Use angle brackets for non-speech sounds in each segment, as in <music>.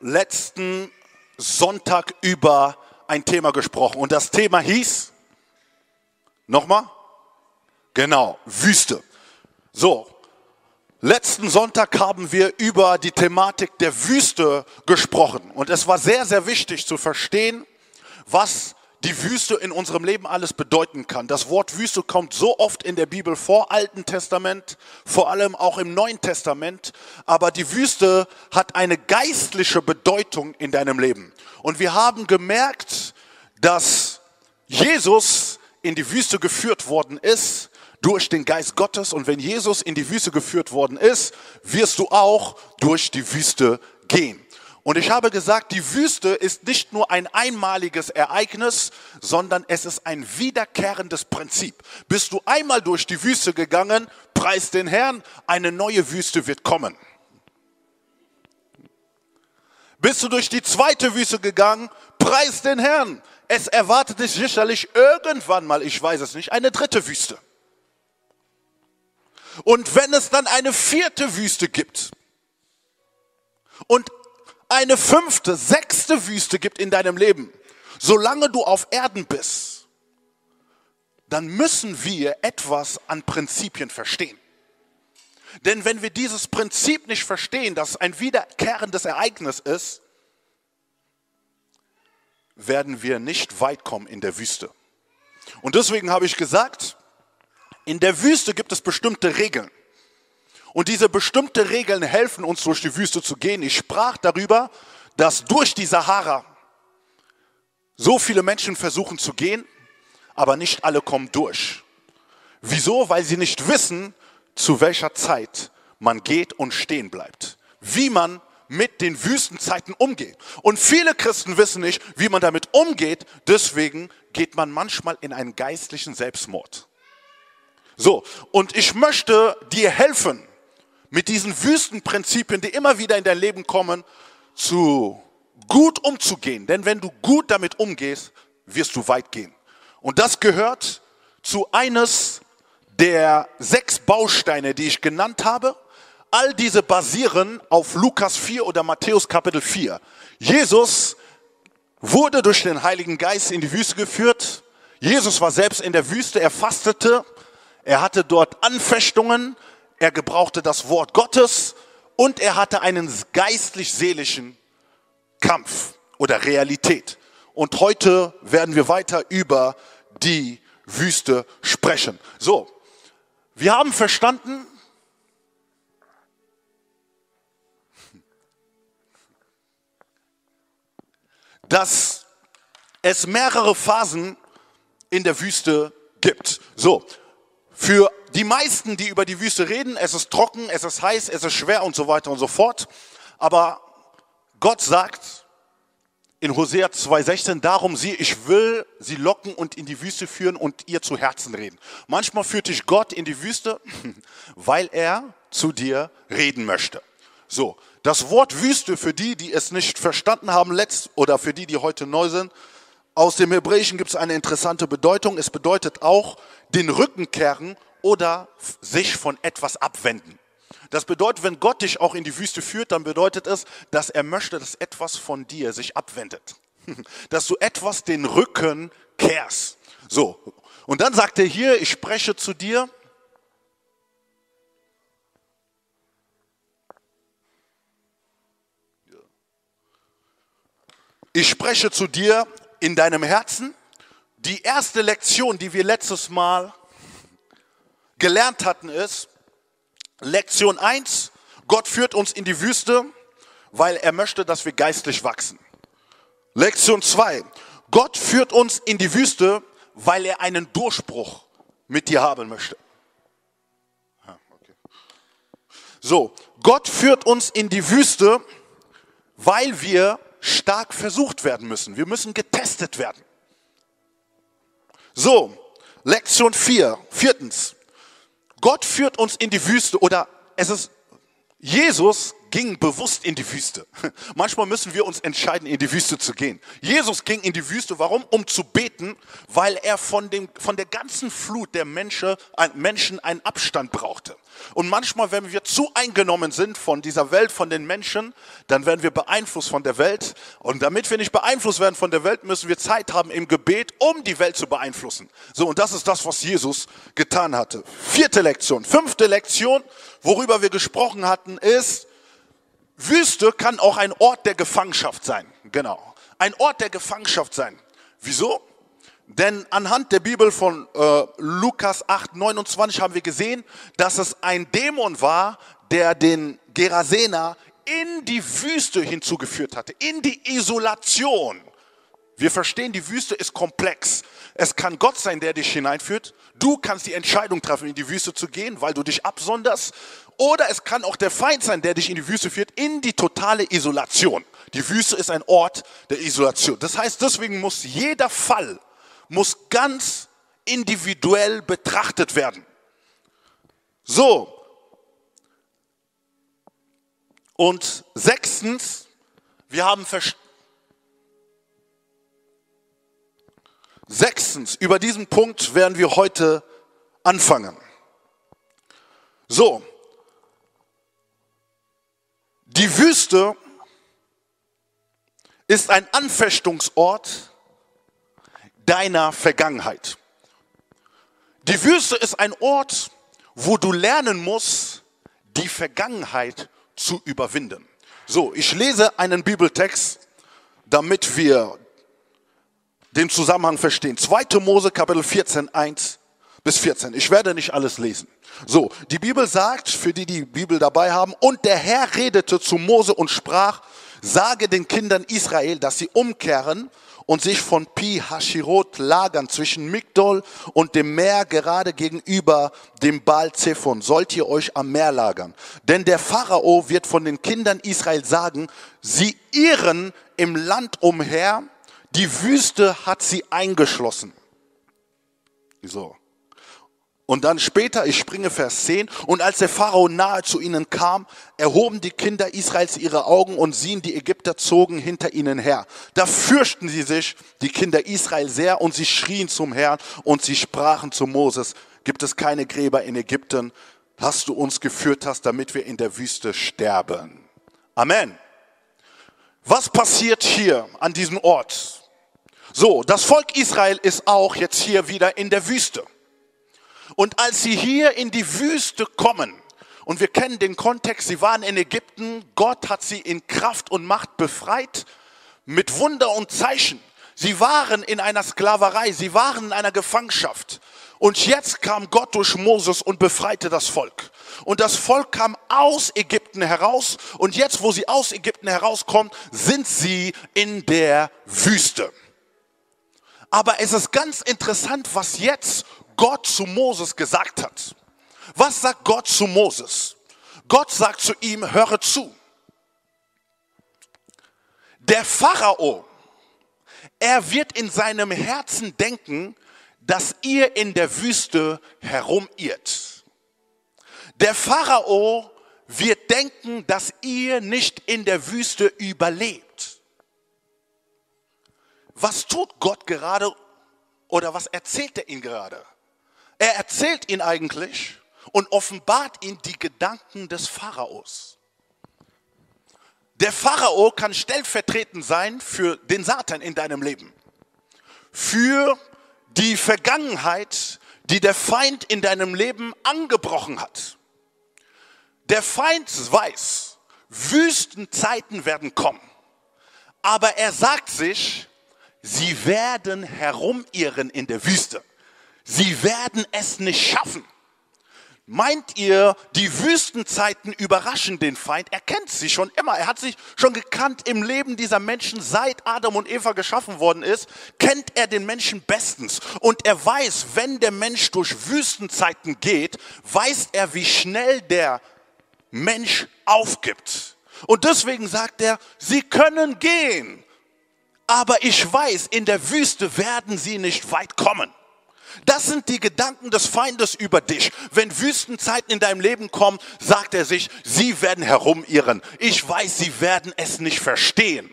letzten Sonntag über ein Thema gesprochen und das Thema hieß, nochmal? Genau, Wüste. So, letzten Sonntag haben wir über die Thematik der Wüste gesprochen und es war sehr, sehr wichtig zu verstehen, was die Wüste in unserem Leben alles bedeuten kann. Das Wort Wüste kommt so oft in der Bibel vor, Alten Testament, vor allem auch im Neuen Testament. Aber die Wüste hat eine geistliche Bedeutung in deinem Leben. Und wir haben gemerkt, dass Jesus in die Wüste geführt worden ist durch den Geist Gottes. Und wenn Jesus in die Wüste geführt worden ist, wirst du auch durch die Wüste gehen. Und ich habe gesagt, die Wüste ist nicht nur ein einmaliges Ereignis, sondern es ist ein wiederkehrendes Prinzip. Bist du einmal durch die Wüste gegangen, preis den Herrn, eine neue Wüste wird kommen. Bist du durch die zweite Wüste gegangen, preis den Herrn. Es erwartet dich sicherlich irgendwann mal, ich weiß es nicht, eine dritte Wüste. Und wenn es dann eine vierte Wüste gibt und eine fünfte, sechste Wüste gibt in deinem Leben, solange du auf Erden bist, dann müssen wir etwas an Prinzipien verstehen. Denn wenn wir dieses Prinzip nicht verstehen, dass es ein wiederkehrendes Ereignis ist, werden wir nicht weit kommen in der Wüste. Und deswegen habe ich gesagt, in der Wüste gibt es bestimmte Regeln. Und diese bestimmte Regeln helfen uns durch die Wüste zu gehen. Ich sprach darüber, dass durch die Sahara so viele Menschen versuchen zu gehen, aber nicht alle kommen durch. Wieso? Weil sie nicht wissen, zu welcher Zeit man geht und stehen bleibt. Wie man mit den Wüstenzeiten umgeht. Und viele Christen wissen nicht, wie man damit umgeht. Deswegen geht man manchmal in einen geistlichen Selbstmord. So, und ich möchte dir helfen, mit diesen Wüstenprinzipien, die immer wieder in dein Leben kommen, zu gut umzugehen. Denn wenn du gut damit umgehst, wirst du weit gehen. Und das gehört zu eines der sechs Bausteine, die ich genannt habe. All diese basieren auf Lukas 4 oder Matthäus Kapitel 4. Jesus wurde durch den Heiligen Geist in die Wüste geführt. Jesus war selbst in der Wüste, er fastete, er hatte dort Anfechtungen, er gebrauchte das Wort Gottes und er hatte einen geistlich-seelischen Kampf oder Realität. Und heute werden wir weiter über die Wüste sprechen. So, wir haben verstanden, dass es mehrere Phasen in der Wüste gibt. So, für die meisten, die über die Wüste reden, es ist trocken, es ist heiß, es ist schwer und so weiter und so fort. Aber Gott sagt in Hosea 2,16, darum sie, ich will sie locken und in die Wüste führen und ihr zu Herzen reden. Manchmal führt dich Gott in die Wüste, <laughs> weil er zu dir reden möchte. So, das Wort Wüste für die, die es nicht verstanden haben, letzt oder für die, die heute neu sind, aus dem Hebräischen gibt es eine interessante Bedeutung. Es bedeutet auch den Rücken kehren oder sich von etwas abwenden. Das bedeutet, wenn Gott dich auch in die Wüste führt, dann bedeutet es, dass er möchte, dass etwas von dir sich abwendet. <laughs> Dass du etwas den Rücken kehrst. So. Und dann sagt er hier, ich spreche zu dir. Ich spreche zu dir in deinem Herzen. Die erste Lektion, die wir letztes Mal gelernt hatten, ist, Lektion 1, Gott führt uns in die Wüste, weil er möchte, dass wir geistlich wachsen. Lektion 2, Gott führt uns in die Wüste, weil er einen Durchbruch mit dir haben möchte. So, Gott führt uns in die Wüste, weil wir stark versucht werden müssen. Wir müssen getestet werden. So, Lektion 4, viertens. Gott führt uns in die Wüste oder es ist, Jesus ging bewusst in die Wüste. <laughs> Manchmal müssen wir uns entscheiden, in die Wüste zu gehen. Jesus ging in die Wüste, warum? Um zu beten, weil er von, dem, von der ganzen Flut der Menschen, Menschen einen Abstand brauchte. Und manchmal, wenn wir zu eingenommen sind von dieser Welt, von den Menschen, dann werden wir beeinflusst von der Welt. Und damit wir nicht beeinflusst werden von der Welt, müssen wir Zeit haben im Gebet, um die Welt zu beeinflussen. So, und das ist das, was Jesus getan hatte. Vierte Lektion. Fünfte Lektion, worüber wir gesprochen hatten, ist, Wüste kann auch ein Ort der Gefangenschaft sein. Genau. Ein Ort der Gefangenschaft sein. Wieso? Denn anhand der Bibel von äh, Lukas 8, 29 haben wir gesehen, dass es ein Dämon war, der den Gerasener in die Wüste hinzugeführt hatte, in die Isolation. Wir verstehen, die Wüste ist komplex. Es kann Gott sein, der dich hineinführt. Du kannst die Entscheidung treffen, in die Wüste zu gehen, weil du dich absonderst. Oder es kann auch der Feind sein, der dich in die Wüste führt, in die totale Isolation. Die Wüste ist ein Ort der Isolation. Das heißt, deswegen muss jeder Fall muss ganz individuell betrachtet werden. So. Und sechstens, wir haben Sechstens, über diesen Punkt werden wir heute anfangen. So, die Wüste ist ein Anfechtungsort deiner Vergangenheit. Die Wüste ist ein Ort, wo du lernen musst, die Vergangenheit zu überwinden. So, ich lese einen Bibeltext, damit wir den Zusammenhang verstehen. 2. Mose Kapitel 14, 1 bis 14. Ich werde nicht alles lesen. So, die Bibel sagt, für die die Bibel dabei haben, und der Herr redete zu Mose und sprach, sage den Kindern Israel, dass sie umkehren und sich von Pi Hashirot lagern zwischen Migdol und dem Meer gerade gegenüber dem Baal Zephon. Sollt ihr euch am Meer lagern. Denn der Pharao wird von den Kindern Israel sagen, sie irren im Land umher, die Wüste hat sie eingeschlossen. So. Und dann später, ich springe Vers 10, und als der Pharao nahe zu ihnen kam, erhoben die Kinder Israels ihre Augen und sehen, die Ägypter zogen hinter ihnen her. Da fürchten sie sich, die Kinder Israel sehr, und sie schrien zum Herrn und sie sprachen zu Moses, gibt es keine Gräber in Ägypten, hast du uns geführt hast, damit wir in der Wüste sterben. Amen. Was passiert hier an diesem Ort? So, das Volk Israel ist auch jetzt hier wieder in der Wüste. Und als sie hier in die Wüste kommen, und wir kennen den Kontext, sie waren in Ägypten, Gott hat sie in Kraft und Macht befreit mit Wunder und Zeichen. Sie waren in einer Sklaverei, sie waren in einer Gefangenschaft. Und jetzt kam Gott durch Moses und befreite das Volk. Und das Volk kam aus Ägypten heraus. Und jetzt, wo sie aus Ägypten herauskommen, sind sie in der Wüste. Aber es ist ganz interessant, was jetzt Gott zu Moses gesagt hat. Was sagt Gott zu Moses? Gott sagt zu ihm, höre zu. Der Pharao, er wird in seinem Herzen denken, dass ihr in der Wüste herumirrt. Der Pharao wird denken, dass ihr nicht in der Wüste überlebt. Was tut Gott gerade oder was erzählt er ihn gerade? Er erzählt ihn eigentlich und offenbart ihn die Gedanken des Pharaos. Der Pharao kann stellvertretend sein für den Satan in deinem Leben. Für die Vergangenheit, die der Feind in deinem Leben angebrochen hat. Der Feind weiß, Wüstenzeiten werden kommen. Aber er sagt sich, sie werden herumirren in der Wüste. Sie werden es nicht schaffen. Meint ihr, die Wüstenzeiten überraschen den Feind? Er kennt sie schon immer. Er hat sich schon gekannt im Leben dieser Menschen, seit Adam und Eva geschaffen worden ist, kennt er den Menschen bestens. Und er weiß, wenn der Mensch durch Wüstenzeiten geht, weiß er, wie schnell der Mensch aufgibt. Und deswegen sagt er, sie können gehen, aber ich weiß, in der Wüste werden sie nicht weit kommen. Das sind die Gedanken des Feindes über dich. Wenn Wüstenzeiten in deinem Leben kommen, sagt er sich, sie werden herumirren. Ich weiß, sie werden es nicht verstehen.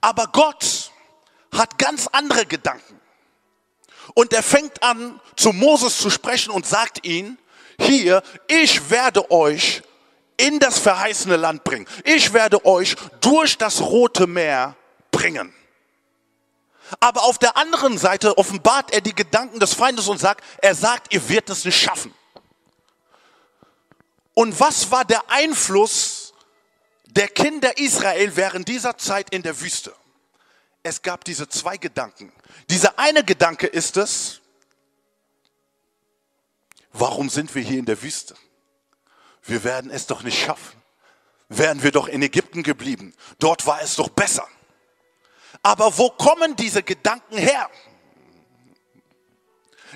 Aber Gott hat ganz andere Gedanken. Und er fängt an, zu Moses zu sprechen und sagt ihn, hier, ich werde euch in das verheißene Land bringen. Ich werde euch durch das Rote Meer bringen. Aber auf der anderen Seite offenbart er die Gedanken des Feindes und sagt, er sagt, ihr werdet es nicht schaffen. Und was war der Einfluss der Kinder Israel während dieser Zeit in der Wüste? Es gab diese zwei Gedanken. Dieser eine Gedanke ist es, warum sind wir hier in der Wüste? Wir werden es doch nicht schaffen. Wären wir doch in Ägypten geblieben. Dort war es doch besser. Aber wo kommen diese Gedanken her?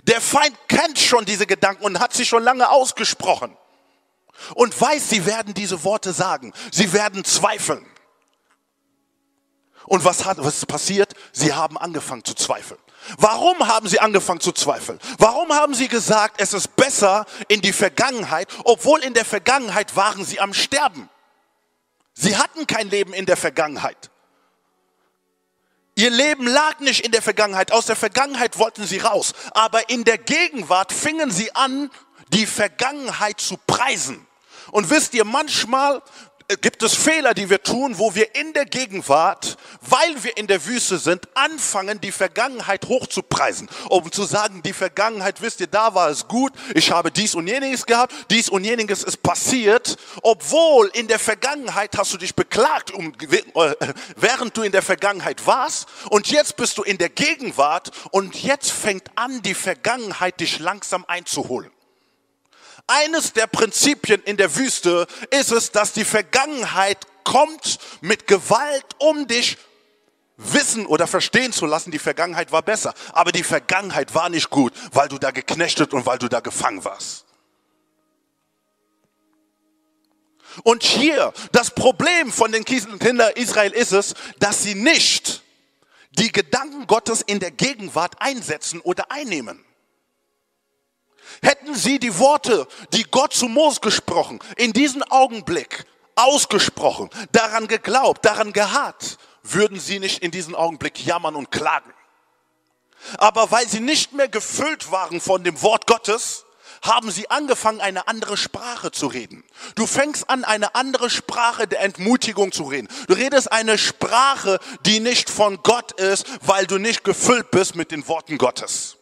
Der Feind kennt schon diese Gedanken und hat sie schon lange ausgesprochen. Und weiß, sie werden diese Worte sagen. Sie werden zweifeln. Und was hat, was ist passiert? Sie haben angefangen zu zweifeln. Warum haben sie angefangen zu zweifeln? Warum haben sie gesagt, es ist besser in die Vergangenheit, obwohl in der Vergangenheit waren sie am Sterben? Sie hatten kein Leben in der Vergangenheit. Ihr Leben lag nicht in der Vergangenheit. Aus der Vergangenheit wollten sie raus. Aber in der Gegenwart fingen sie an, die Vergangenheit zu preisen. Und wisst ihr, manchmal gibt es Fehler, die wir tun, wo wir in der Gegenwart, weil wir in der Wüste sind, anfangen, die Vergangenheit hochzupreisen, um zu sagen, die Vergangenheit, wisst ihr, da war es gut, ich habe dies und jeniges gehabt, dies und jeniges ist passiert, obwohl in der Vergangenheit hast du dich beklagt, um, äh, während du in der Vergangenheit warst, und jetzt bist du in der Gegenwart und jetzt fängt an, die Vergangenheit dich langsam einzuholen. Eines der Prinzipien in der Wüste ist es, dass die Vergangenheit kommt mit Gewalt, um dich wissen oder verstehen zu lassen, die Vergangenheit war besser. Aber die Vergangenheit war nicht gut, weil du da geknechtet und weil du da gefangen warst. Und hier, das Problem von den Kindern Israel ist es, dass sie nicht die Gedanken Gottes in der Gegenwart einsetzen oder einnehmen. Hätten sie die Worte, die Gott zu Mose gesprochen, in diesem Augenblick ausgesprochen, daran geglaubt, daran geharrt, würden sie nicht in diesem Augenblick jammern und klagen. Aber weil sie nicht mehr gefüllt waren von dem Wort Gottes, haben sie angefangen, eine andere Sprache zu reden. Du fängst an, eine andere Sprache der Entmutigung zu reden. Du redest eine Sprache, die nicht von Gott ist, weil du nicht gefüllt bist mit den Worten Gottes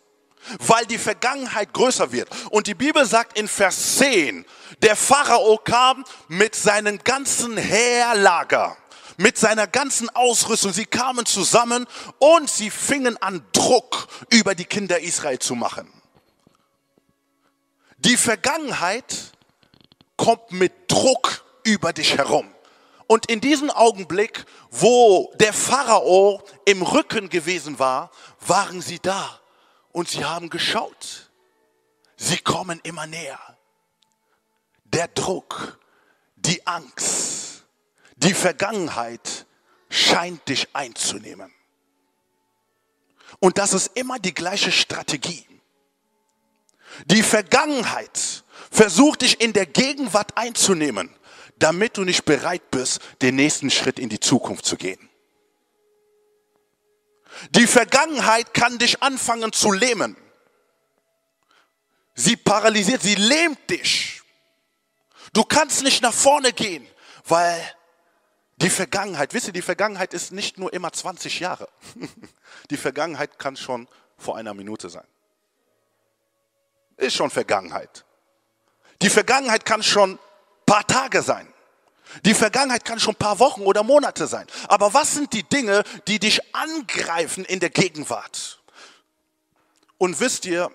weil die Vergangenheit größer wird. Und die Bibel sagt in Vers 10, der Pharao kam mit seinem ganzen Heerlager, mit seiner ganzen Ausrüstung. Sie kamen zusammen und sie fingen an, Druck über die Kinder Israel zu machen. Die Vergangenheit kommt mit Druck über dich herum. Und in diesem Augenblick, wo der Pharao im Rücken gewesen war, waren sie da und sie haben geschaut. Sie kommen immer näher. Der Druck, die Angst, die Vergangenheit scheint dich einzunehmen. Und das ist immer die gleiche Strategie. Die Vergangenheit versucht dich in der Gegenwart einzunehmen, damit du nicht bereit bist, den nächsten Schritt in die Zukunft zu gehen. Die Vergangenheit kann dich anfangen zu lähmen. Sie paralysiert, sie lähmt dich. Du kannst nicht nach vorne gehen, weil die Vergangenheit, wisst ihr, die Vergangenheit ist nicht nur immer 20 Jahre. <laughs> Die Vergangenheit kann schon vor einer Minute sein. Ist schon Vergangenheit. Die Vergangenheit kann schon paar Tage sein. Die Vergangenheit kann schon ein paar Wochen oder Monate sein. Aber was sind die Dinge, die dich angreifen in der Gegenwart? Und wisst ihr,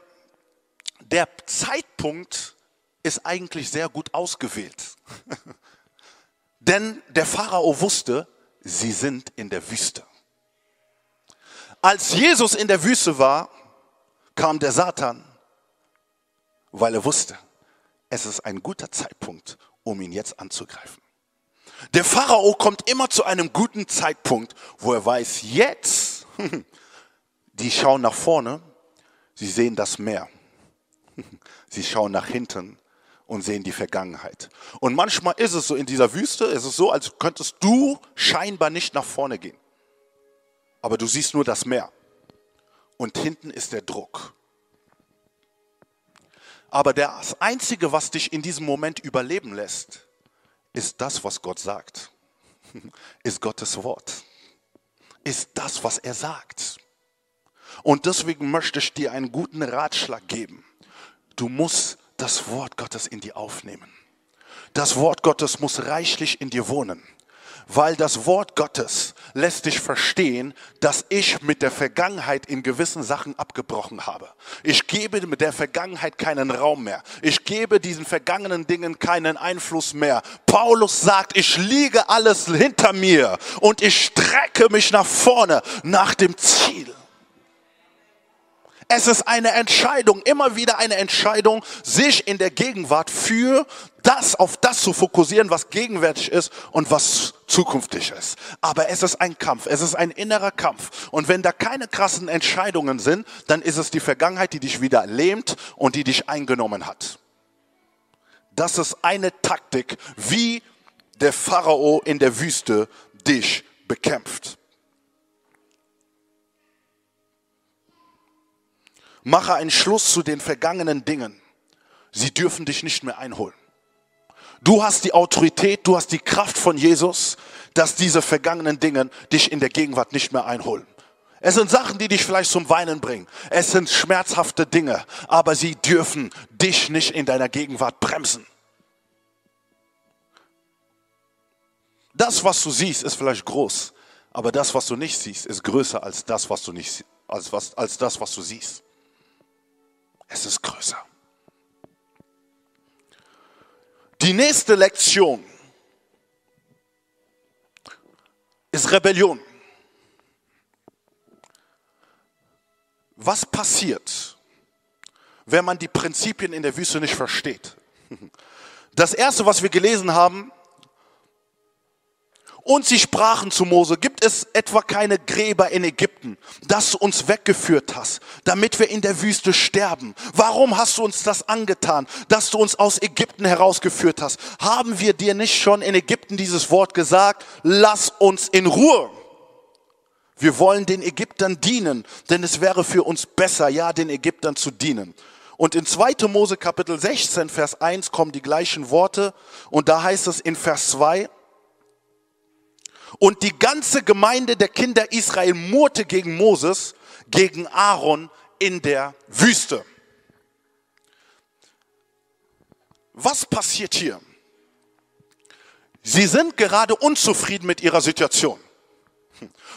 der Zeitpunkt ist eigentlich sehr gut ausgewählt. <laughs> Denn der Pharao wusste, sie sind in der Wüste. Als Jesus in der Wüste war, kam der Satan, weil er wusste, es ist ein guter Zeitpunkt, um ihn jetzt anzugreifen. Der Pharao kommt immer zu einem guten Zeitpunkt, wo er weiß, jetzt, <laughs> die schauen nach vorne, sie sehen das Meer. <laughs> Sie schauen nach hinten und sehen die Vergangenheit. Und manchmal ist es so in dieser Wüste, ist es so, als könntest du scheinbar nicht nach vorne gehen. Aber du siehst nur das Meer. Und hinten ist der Druck. Aber das Einzige, was dich in diesem Moment überleben lässt, ist das, was Gott sagt. <laughs> Ist Gottes Wort. Ist das, was er sagt. Und deswegen möchte ich dir einen guten Ratschlag geben. Du musst das Wort Gottes in dir aufnehmen. Das Wort Gottes muss reichlich in dir wohnen weil das Wort Gottes lässt dich verstehen, dass ich mit der Vergangenheit in gewissen Sachen abgebrochen habe. Ich gebe mit der Vergangenheit keinen Raum mehr. Ich gebe diesen vergangenen Dingen keinen Einfluss mehr. Paulus sagt, ich liege alles hinter mir und ich strecke mich nach vorne, nach dem Ziel. Es ist eine Entscheidung, immer wieder eine Entscheidung, sich in der Gegenwart für das, auf das zu fokussieren, was gegenwärtig ist und was zukünftig ist. Aber es ist ein Kampf, es ist ein innerer Kampf. Und wenn da keine krassen Entscheidungen sind, dann ist es die Vergangenheit, die dich wieder lähmt und die dich eingenommen hat. Das ist eine Taktik, wie der Pharao in der Wüste dich bekämpft. Mache einen Schluss zu den vergangenen Dingen. Sie dürfen dich nicht mehr einholen. Du hast die Autorität, du hast die Kraft von Jesus, dass diese vergangenen Dinge dich in der Gegenwart nicht mehr einholen. Es sind Sachen, die dich vielleicht zum Weinen bringen. Es sind schmerzhafte Dinge, aber sie dürfen dich nicht in deiner Gegenwart bremsen. Das, was du siehst, ist vielleicht groß, aber das, was du nicht siehst, ist größer als das, was du nicht, als, was, als das, was du siehst. Es ist größer. Die nächste Lektion ist Rebellion. Was passiert, wenn man die Prinzipien in der Wüste nicht versteht? Das erste, was wir gelesen haben, und sie sprachen zu Mose, gibt es etwa keine Gräber in Ägypten, dass du uns weggeführt hast, damit wir in der Wüste sterben? Warum hast du uns das angetan, dass du uns aus Ägypten herausgeführt hast? Haben wir dir nicht schon in Ägypten dieses Wort gesagt, lass uns in Ruhe? Wir wollen den Ägyptern dienen, denn es wäre für uns besser, ja, den Ägyptern zu dienen. Und in 2. Mose Kapitel 16, Vers 1 kommen die gleichen Worte und da heißt es in Vers 2, und die ganze Gemeinde der Kinder Israel murrte gegen Moses, gegen Aaron in der Wüste. Was passiert hier? Sie sind gerade unzufrieden mit ihrer Situation.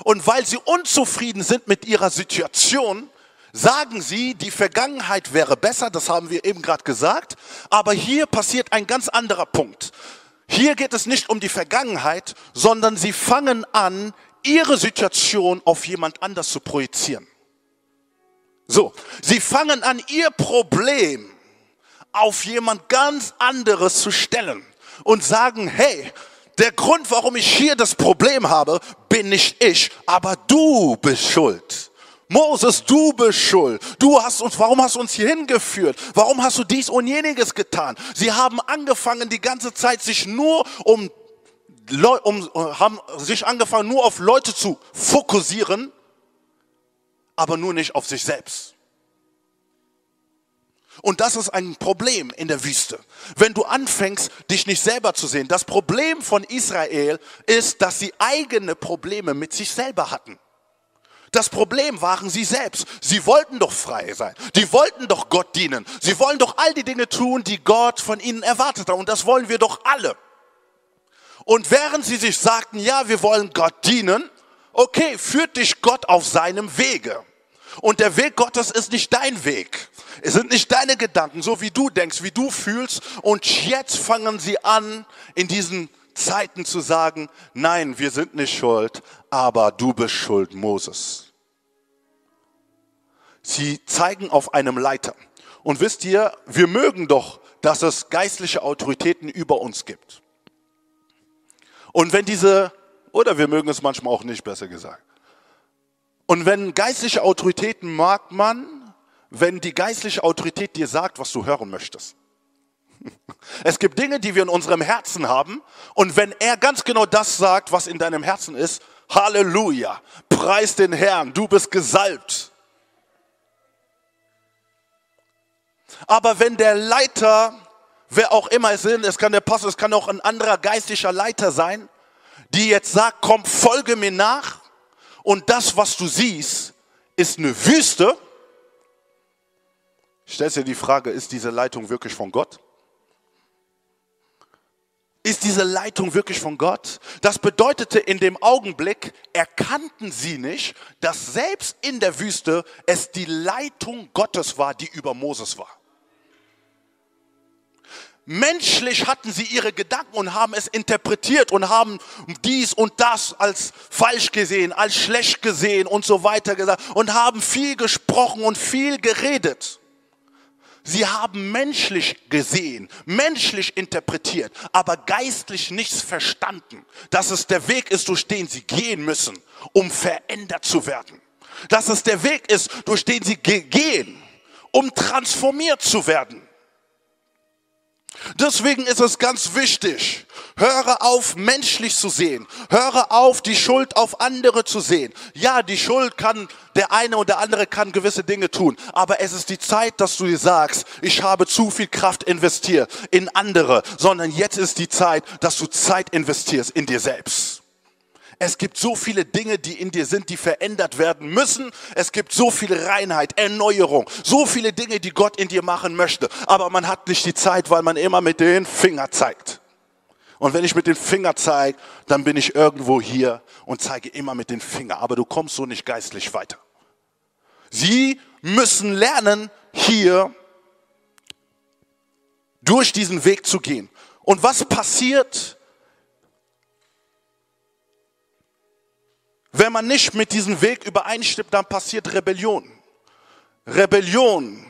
Und weil sie unzufrieden sind mit ihrer Situation, sagen sie, die Vergangenheit wäre besser, das haben wir eben gerade gesagt, aber hier passiert ein ganz anderer Punkt. Hier geht es nicht um die Vergangenheit, sondern sie fangen an, ihre Situation auf jemand anders zu projizieren. So, sie fangen an, ihr Problem auf jemand ganz anderes zu stellen und sagen, hey, der Grund, warum ich hier das Problem habe, bin nicht ich, aber du bist schuld. Moses, du bist schuld. Du hast uns, warum hast du uns hier hingeführt? Warum hast du dies und jeniges getan? Sie haben angefangen, die ganze Zeit sich nur um, um haben sich angefangen, nur auf Leute zu fokussieren, aber nur nicht auf sich selbst. Und das ist ein Problem in der Wüste. Wenn du anfängst, dich nicht selber zu sehen. Das Problem von Israel ist, dass sie eigene Probleme mit sich selber hatten. Das Problem waren sie selbst. Sie wollten doch frei sein. Die wollten doch Gott dienen. Sie wollen doch all die Dinge tun, die Gott von ihnen erwartet hat. Und das wollen wir doch alle. Und während sie sich sagten, ja, wir wollen Gott dienen, okay, führt dich Gott auf seinem Wege. Und der Weg Gottes ist nicht dein Weg. Es sind nicht deine Gedanken, so wie du denkst, wie du fühlst. Und jetzt fangen sie an, in diesen Zeiten zu sagen, nein, wir sind nicht schuld, aber du bist schuld, Moses. Sie zeigen auf einem Leiter. Und wisst ihr, wir mögen doch, dass es geistliche Autoritäten über uns gibt. Und wenn diese, oder wir mögen es manchmal auch nicht, besser gesagt. Und wenn geistliche Autoritäten mag man, wenn die geistliche Autorität dir sagt, was du hören möchtest. Es gibt Dinge, die wir in unserem Herzen haben. Und wenn er ganz genau das sagt, was in deinem Herzen ist, Halleluja, preis den Herrn, du bist gesalbt. Aber wenn der Leiter, wer auch immer es ist, es kann der Pastor, es kann auch ein anderer geistlicher Leiter sein, die jetzt sagt, komm, folge mir nach und das, was du siehst, ist eine Wüste, stellst dir die Frage, ist diese Leitung wirklich von Gott? Ist diese Leitung wirklich von Gott? Das bedeutete in dem Augenblick, erkannten sie nicht, dass selbst in der Wüste es die Leitung Gottes war, die über Moses war. Menschlich hatten sie ihre Gedanken und haben es interpretiert und haben dies und das als falsch gesehen, als schlecht gesehen und so weiter gesagt und haben viel gesprochen und viel geredet. Sie haben menschlich gesehen, menschlich interpretiert, aber geistlich nichts verstanden, dass es der Weg ist, durch den sie gehen müssen, um verändert zu werden. Dass es der Weg ist, durch den sie gehen, um transformiert zu werden. Deswegen ist es ganz wichtig, höre auf, menschlich zu sehen. Höre auf, die Schuld auf andere zu sehen. Ja, die Schuld kann, der eine oder andere kann gewisse Dinge tun. Aber es ist die Zeit, dass du dir sagst, ich habe zu viel Kraft investiert in andere. Sondern jetzt ist die Zeit, dass du Zeit investierst in dir selbst. Es gibt so viele Dinge, die in dir sind, die verändert werden müssen. Es gibt so viel Reinheit, Erneuerung, so viele Dinge, die Gott in dir machen möchte. Aber man hat nicht die Zeit, weil man immer mit den Finger zeigt. Und wenn ich mit den Finger zeige, dann bin ich irgendwo hier und zeige immer mit den Finger. Aber du kommst so nicht geistlich weiter. Sie müssen lernen, hier durch diesen Weg zu gehen. Und was passiert, Wenn man nicht mit diesem Weg übereinstimmt, dann passiert Rebellion. Rebellion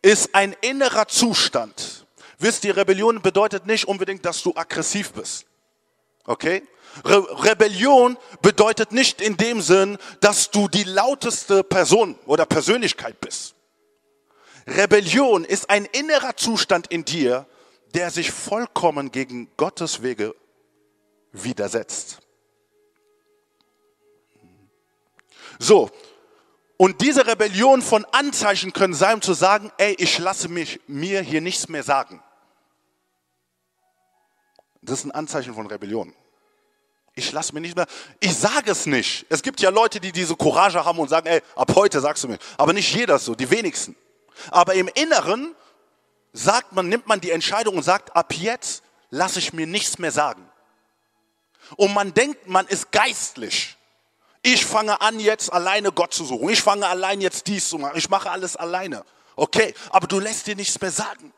ist ein innerer Zustand. Wisst ihr, Rebellion bedeutet nicht unbedingt, dass du aggressiv bist. Okay? Re Rebellion bedeutet nicht in dem Sinn, dass du die lauteste Person oder Persönlichkeit bist. Rebellion ist ein innerer Zustand in dir, der sich vollkommen gegen Gottes Wege widersetzt. So. Und diese Rebellion von Anzeichen können sein, um zu sagen, ey, ich lasse mich, mir hier nichts mehr sagen. Das ist ein Anzeichen von Rebellion. Ich lasse mir nicht mehr, ich sage es nicht. Es gibt ja Leute, die diese Courage haben und sagen, ey, ab heute sagst du mir. Aber nicht jeder so, die wenigsten. Aber im Inneren sagt man, nimmt man die Entscheidung und sagt, ab jetzt lasse ich mir nichts mehr sagen. Und man denkt, man ist geistlich. Ich fange an, jetzt alleine Gott zu suchen. Ich fange allein jetzt dies zu machen. Ich mache alles alleine. Okay, aber du lässt dir nichts mehr sagen.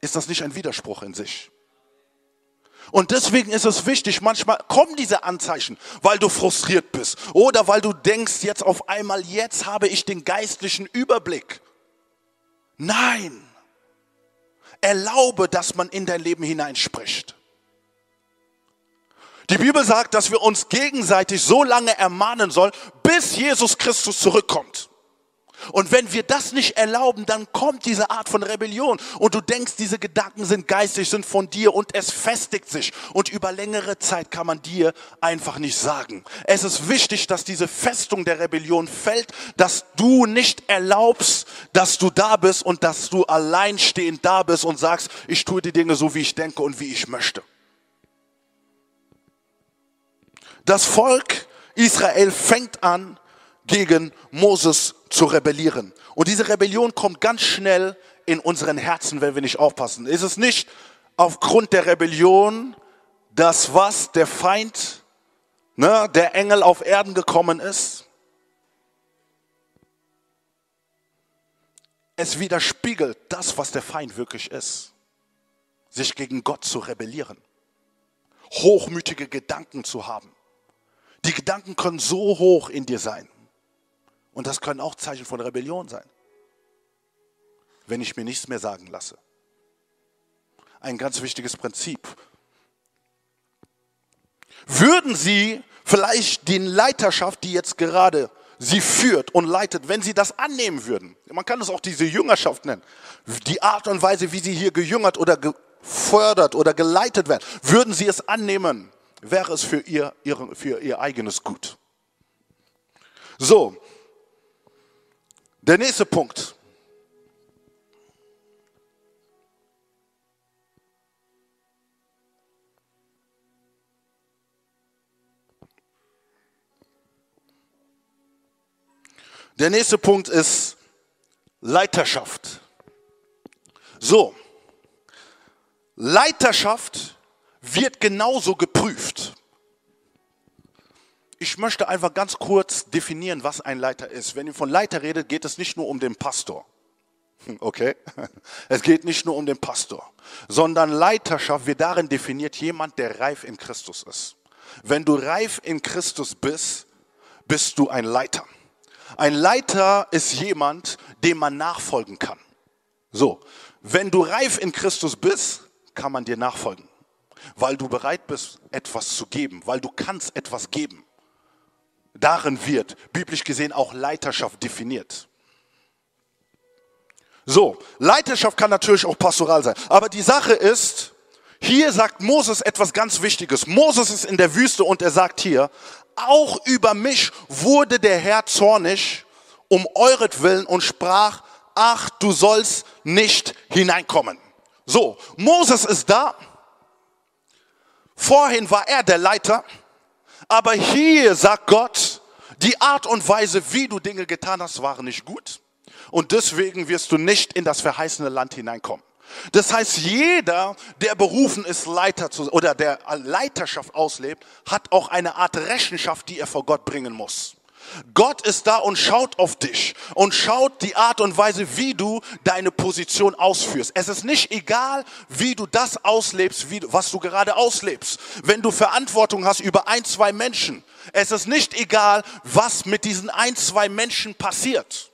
Ist das nicht ein Widerspruch in sich? Und deswegen ist es wichtig, manchmal kommen diese Anzeichen, weil du frustriert bist oder weil du denkst, jetzt auf einmal, jetzt habe ich den geistlichen Überblick. Nein, erlaube, dass man in dein Leben hineinspricht. Die Bibel sagt, dass wir uns gegenseitig so lange ermahnen sollen, bis Jesus Christus zurückkommt. Und wenn wir das nicht erlauben, dann kommt diese Art von Rebellion und du denkst, diese Gedanken sind geistig, sind von dir und es festigt sich. Und über längere Zeit kann man dir einfach nicht sagen. Es ist wichtig, dass diese Festung der Rebellion fällt, dass du nicht erlaubst, dass du da bist und dass du alleinstehend da bist und sagst, ich tue die Dinge so, wie ich denke und wie ich möchte. Das Volk Israel fängt an, gegen Moses zu rebellieren. Und diese Rebellion kommt ganz schnell in unseren Herzen, wenn wir nicht aufpassen. Ist es nicht aufgrund der Rebellion, dass was der Feind, ne, der Engel auf Erden gekommen ist? Es widerspiegelt das, was der Feind wirklich ist. Sich gegen Gott zu rebellieren. Hochmütige Gedanken zu haben. Die Gedanken können so hoch in dir sein. Und das können auch Zeichen von Rebellion sein. Wenn ich mir nichts mehr sagen lasse. Ein ganz wichtiges Prinzip. würden sie vielleicht die Leiterschaft, die jetzt gerade sie führt und leitet, wenn sie das annehmen würden. Man kann es auch diese Jüngerschaft nennen. Die Art und Weise, wie sie hier gejüngert oder gefördert oder geleitet werden, würden sie es annehmen, wäre es für ihr, für ihr eigenes Gut. So, der nächste Punkt. Der nächste Punkt ist Leiterschaft. So, Leiterschaft wird genauso geprüft. Ich möchte einfach ganz kurz definieren, was ein Leiter ist. Wenn ihr von Leiter redet, geht es nicht nur um den Pastor. <laughs> Okay? <laughs> Es geht nicht nur um den Pastor, sondern Leiterschaft wird darin definiert, jemand, der reif in Christus ist. Wenn du reif in Christus bist, bist du ein Leiter. Ein Leiter ist jemand, dem man nachfolgen kann. So, wenn du reif in Christus bist, kann man dir nachfolgen, weil du bereit bist, etwas zu geben, weil du kannst etwas geben. Darin wird biblisch gesehen auch Leiterschaft definiert. So, Leiterschaft kann natürlich auch pastoral sein, aber die Sache ist, hier sagt Moses etwas ganz Wichtiges. Moses ist in der Wüste und er sagt hier, auch über mich wurde der Herr zornig um euretwillen und sprach, ach, du sollst nicht hineinkommen. So, Moses ist da. Vorhin war er der Leiter. Aber hier sagt Gott, die Art und Weise, wie du Dinge getan hast, waren nicht gut. Und deswegen wirst du nicht in das verheißene Land hineinkommen. Das heißt, jeder, der berufen ist, Leiter zu, oder der Leiterschaft auslebt, hat auch eine Art Rechenschaft, die er vor Gott bringen muss. Gott ist da und schaut auf dich und schaut die Art und Weise, wie du deine Position ausführst. Es ist nicht egal, wie du das auslebst, wie, was du gerade auslebst. Wenn du Verantwortung hast über ein, zwei Menschen, es ist nicht egal, was mit diesen ein, zwei Menschen passiert.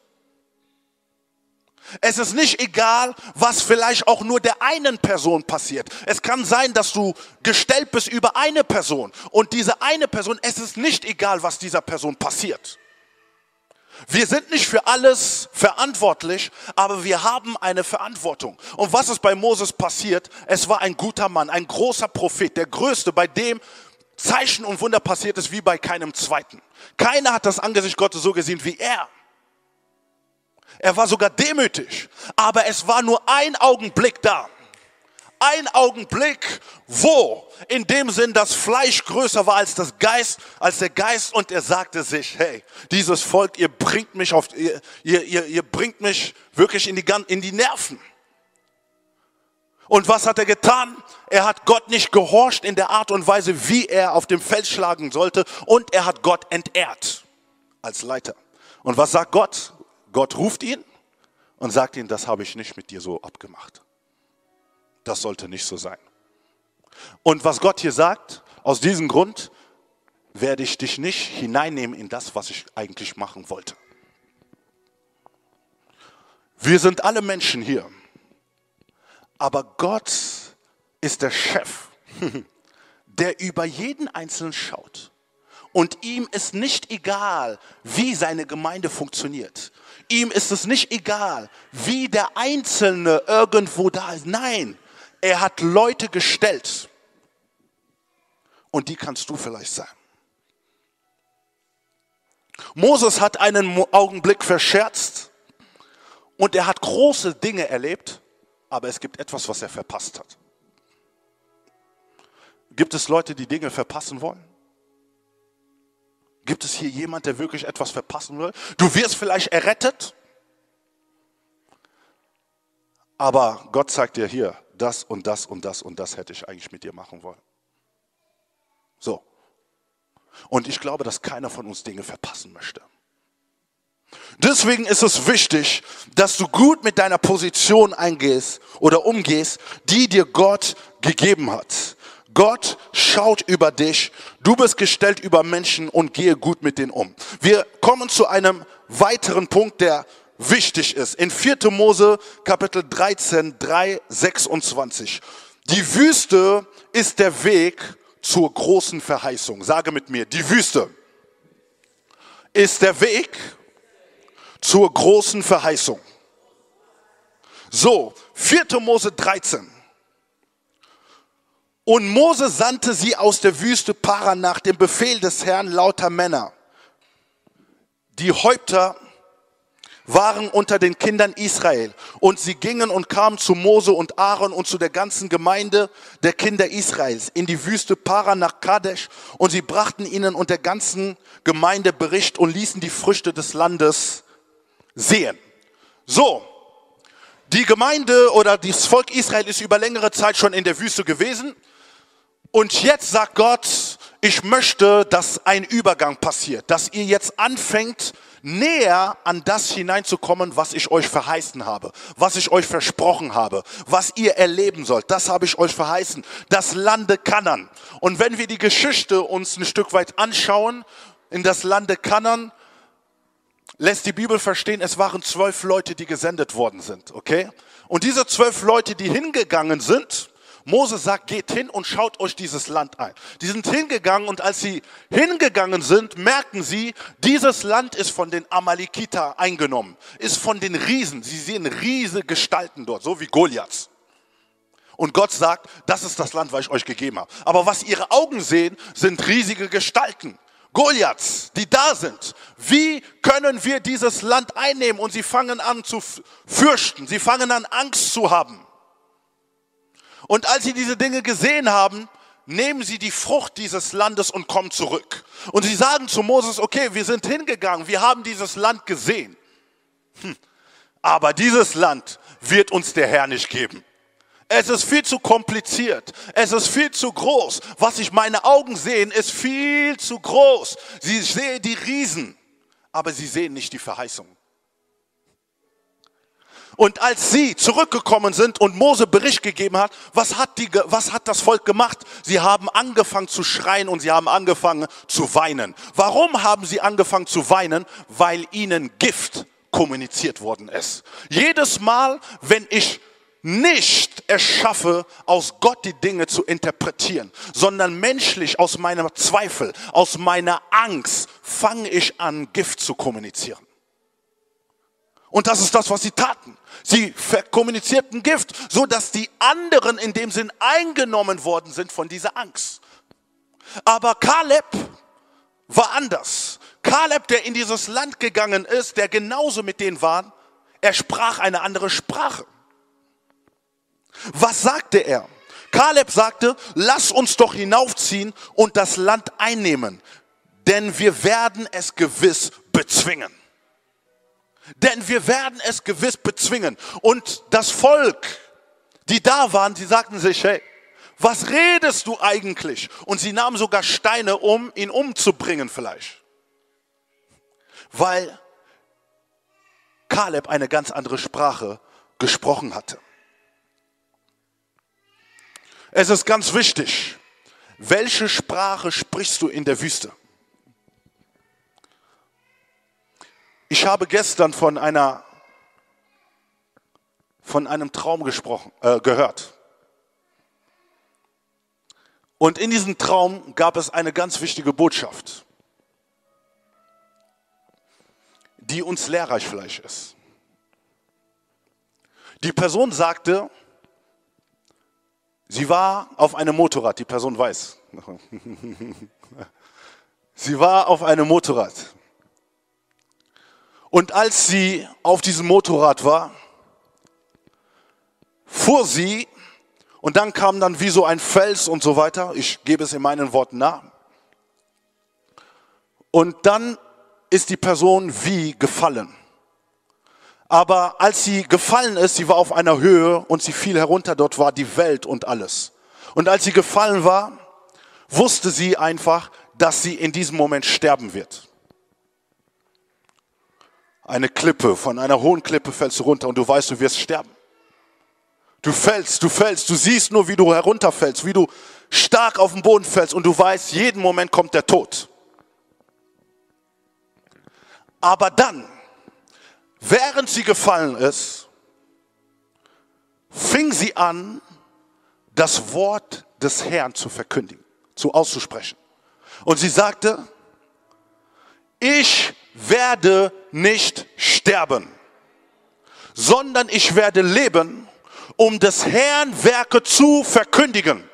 Es ist nicht egal, was vielleicht auch nur der einen Person passiert. Es kann sein, dass du gestellt bist über eine Person und diese eine Person, es ist nicht egal, was dieser Person passiert. Wir sind nicht für alles verantwortlich, aber wir haben eine Verantwortung. Und was ist bei Moses passiert? Es war ein guter Mann, ein großer Prophet, der größte, bei dem Zeichen und Wunder passiert ist wie bei keinem zweiten. Keiner hat das Angesicht Gottes so gesehen wie er. Er war sogar demütig. Aber es war nur ein Augenblick da. Ein Augenblick, wo in dem Sinn das Fleisch größer war als das Geist, als der Geist und er sagte sich, hey, dieses Volk, ihr bringt mich auf, ihr, ihr, ihr bringt mich wirklich in die, in die Nerven. Und was hat er getan? Er hat Gott nicht gehorcht in der Art und Weise, wie er auf dem Feld schlagen sollte und er hat Gott entehrt als Leiter. Und was sagt Gott? Gott ruft ihn und sagt ihm, das habe ich nicht mit dir so abgemacht. Das sollte nicht so sein. Und was Gott hier sagt, aus diesem Grund werde ich dich nicht hineinnehmen in das, was ich eigentlich machen wollte. Wir sind alle Menschen hier, aber Gott ist der Chef, <laughs> der über jeden Einzelnen schaut. Und ihm ist nicht egal, wie seine Gemeinde funktioniert. Ihm ist es nicht egal, wie der Einzelne irgendwo da ist. Nein, er hat Leute gestellt. Und die kannst du vielleicht sein. Moses hat einen Augenblick verscherzt und er hat große Dinge erlebt, aber es gibt etwas, was er verpasst hat. Gibt es Leute, die Dinge verpassen wollen? Gibt es hier jemand, der wirklich etwas verpassen will? Du wirst vielleicht errettet, aber Gott sagt dir hier, das und das und das und das hätte ich eigentlich mit dir machen wollen. So. Und ich glaube, dass keiner von uns Dinge verpassen möchte. Deswegen ist es wichtig, dass du gut mit deiner Position eingehst oder umgehst, die dir Gott gegeben hat. Gott schaut über dich, du bist gestellt über Menschen und gehe gut mit denen um. Wir kommen zu einem weiteren Punkt, der wichtig ist. In 4. Mose Kapitel 13, 3, 26. Die Wüste ist der Weg zur großen Verheißung. Sage mit mir, die Wüste ist der Weg zur großen Verheißung. So, 4. Mose 13. Und Mose sandte sie aus der Wüste Paran nach dem Befehl des Herrn lauter Männer. Die Häupter waren unter den Kindern Israel. Und sie gingen und kamen zu Mose und Aaron und zu der ganzen Gemeinde der Kinder Israels in die Wüste Paran nach Kadesh. Und sie brachten ihnen und der ganzen Gemeinde Bericht und ließen die Früchte des Landes sehen. So, die Gemeinde oder das Volk Israel ist über längere Zeit schon in der Wüste gewesen. Und jetzt sagt Gott, ich möchte, dass ein Übergang passiert, dass ihr jetzt anfängt, näher an das hineinzukommen, was ich euch verheißen habe, was ich euch versprochen habe, was ihr erleben sollt. Das habe ich euch verheißen. Das Lande Kanan. Und wenn wir die Geschichte uns ein Stück weit anschauen, in das Lande Kanan, lässt die Bibel verstehen, es waren zwölf Leute, die gesendet worden sind, okay? Und diese zwölf Leute, die hingegangen sind, Mose sagt, geht hin und schaut euch dieses Land ein. Die sind hingegangen und als sie hingegangen sind, merken sie, dieses Land ist von den Amalekita eingenommen, ist von den Riesen. Sie sehen riesige Gestalten dort, so wie Goliaths. Und Gott sagt, das ist das Land, was ich euch gegeben habe. Aber was ihre Augen sehen, sind riesige Gestalten. Goliaths, die da sind. Wie können wir dieses Land einnehmen? Und sie fangen an zu fürchten. Sie fangen an Angst zu haben. Und als sie diese Dinge gesehen haben, nehmen sie die Frucht dieses Landes und kommen zurück. Und sie sagen zu Moses, okay, wir sind hingegangen, wir haben dieses Land gesehen. Hm. Aber dieses Land wird uns der Herr nicht geben. Es ist viel zu kompliziert. Es ist viel zu groß. Was ich meine Augen sehen, ist viel zu groß. Sie sehen die Riesen, aber sie sehen nicht die Verheißung. Und als sie zurückgekommen sind und Mose Bericht gegeben hat, was hat, die, was hat das Volk gemacht? Sie haben angefangen zu schreien und sie haben angefangen zu weinen. Warum haben sie angefangen zu weinen? Weil ihnen Gift kommuniziert worden ist. Jedes Mal, wenn ich nicht erschaffe, aus Gott die Dinge zu interpretieren, sondern menschlich aus meinem Zweifel, aus meiner Angst, fange ich an, Gift zu kommunizieren. Und das ist das, was sie taten. Sie kommunizierten Gift, so dass die anderen in dem Sinn eingenommen worden sind von dieser Angst. Aber Kaleb war anders. Kaleb, der in dieses Land gegangen ist, der genauso mit denen war, er sprach eine andere Sprache. Was sagte er? Kaleb sagte, lass uns doch hinaufziehen und das Land einnehmen, denn wir werden es gewiss bezwingen. Denn wir werden es gewiss bezwingen. Und das Volk, die da waren, die sagten sich, hey, was redest du eigentlich? Und sie nahmen sogar Steine, um ihn umzubringen vielleicht. Weil Kaleb eine ganz andere Sprache gesprochen hatte. Es ist ganz wichtig, welche Sprache sprichst du in der Wüste? Ich habe gestern von einer von einem Traum gesprochen, äh, gehört. Und in diesem Traum gab es eine ganz wichtige Botschaft, die uns lehrreich vielleicht ist. Die Person sagte, sie war auf einem Motorrad, die Person weiß. <laughs> sie war auf einem Motorrad. Und als sie auf diesem Motorrad war, fuhr sie und dann kam dann wie so ein Fels und so weiter. Ich gebe es in meinen Worten nach. Und dann ist die Person wie gefallen. Aber als sie gefallen ist, sie war auf einer Höhe und sie fiel herunter, dort war die Welt und alles. Und als sie gefallen war, wusste sie einfach, dass sie in diesem Moment sterben wird eine Klippe, von einer hohen Klippe fällst du runter und du weißt, du wirst sterben. Du fällst, du fällst, du siehst nur, wie du herunterfällst, wie du stark auf den Boden fällst und du weißt, jeden Moment kommt der Tod. Aber dann, während sie gefallen ist, fing sie an, das Wort des Herrn zu verkündigen. zu auszusprechen. Und sie sagte, ich werde nicht sterben, sondern ich werde leben, um des Herrn Werke zu verkündigen.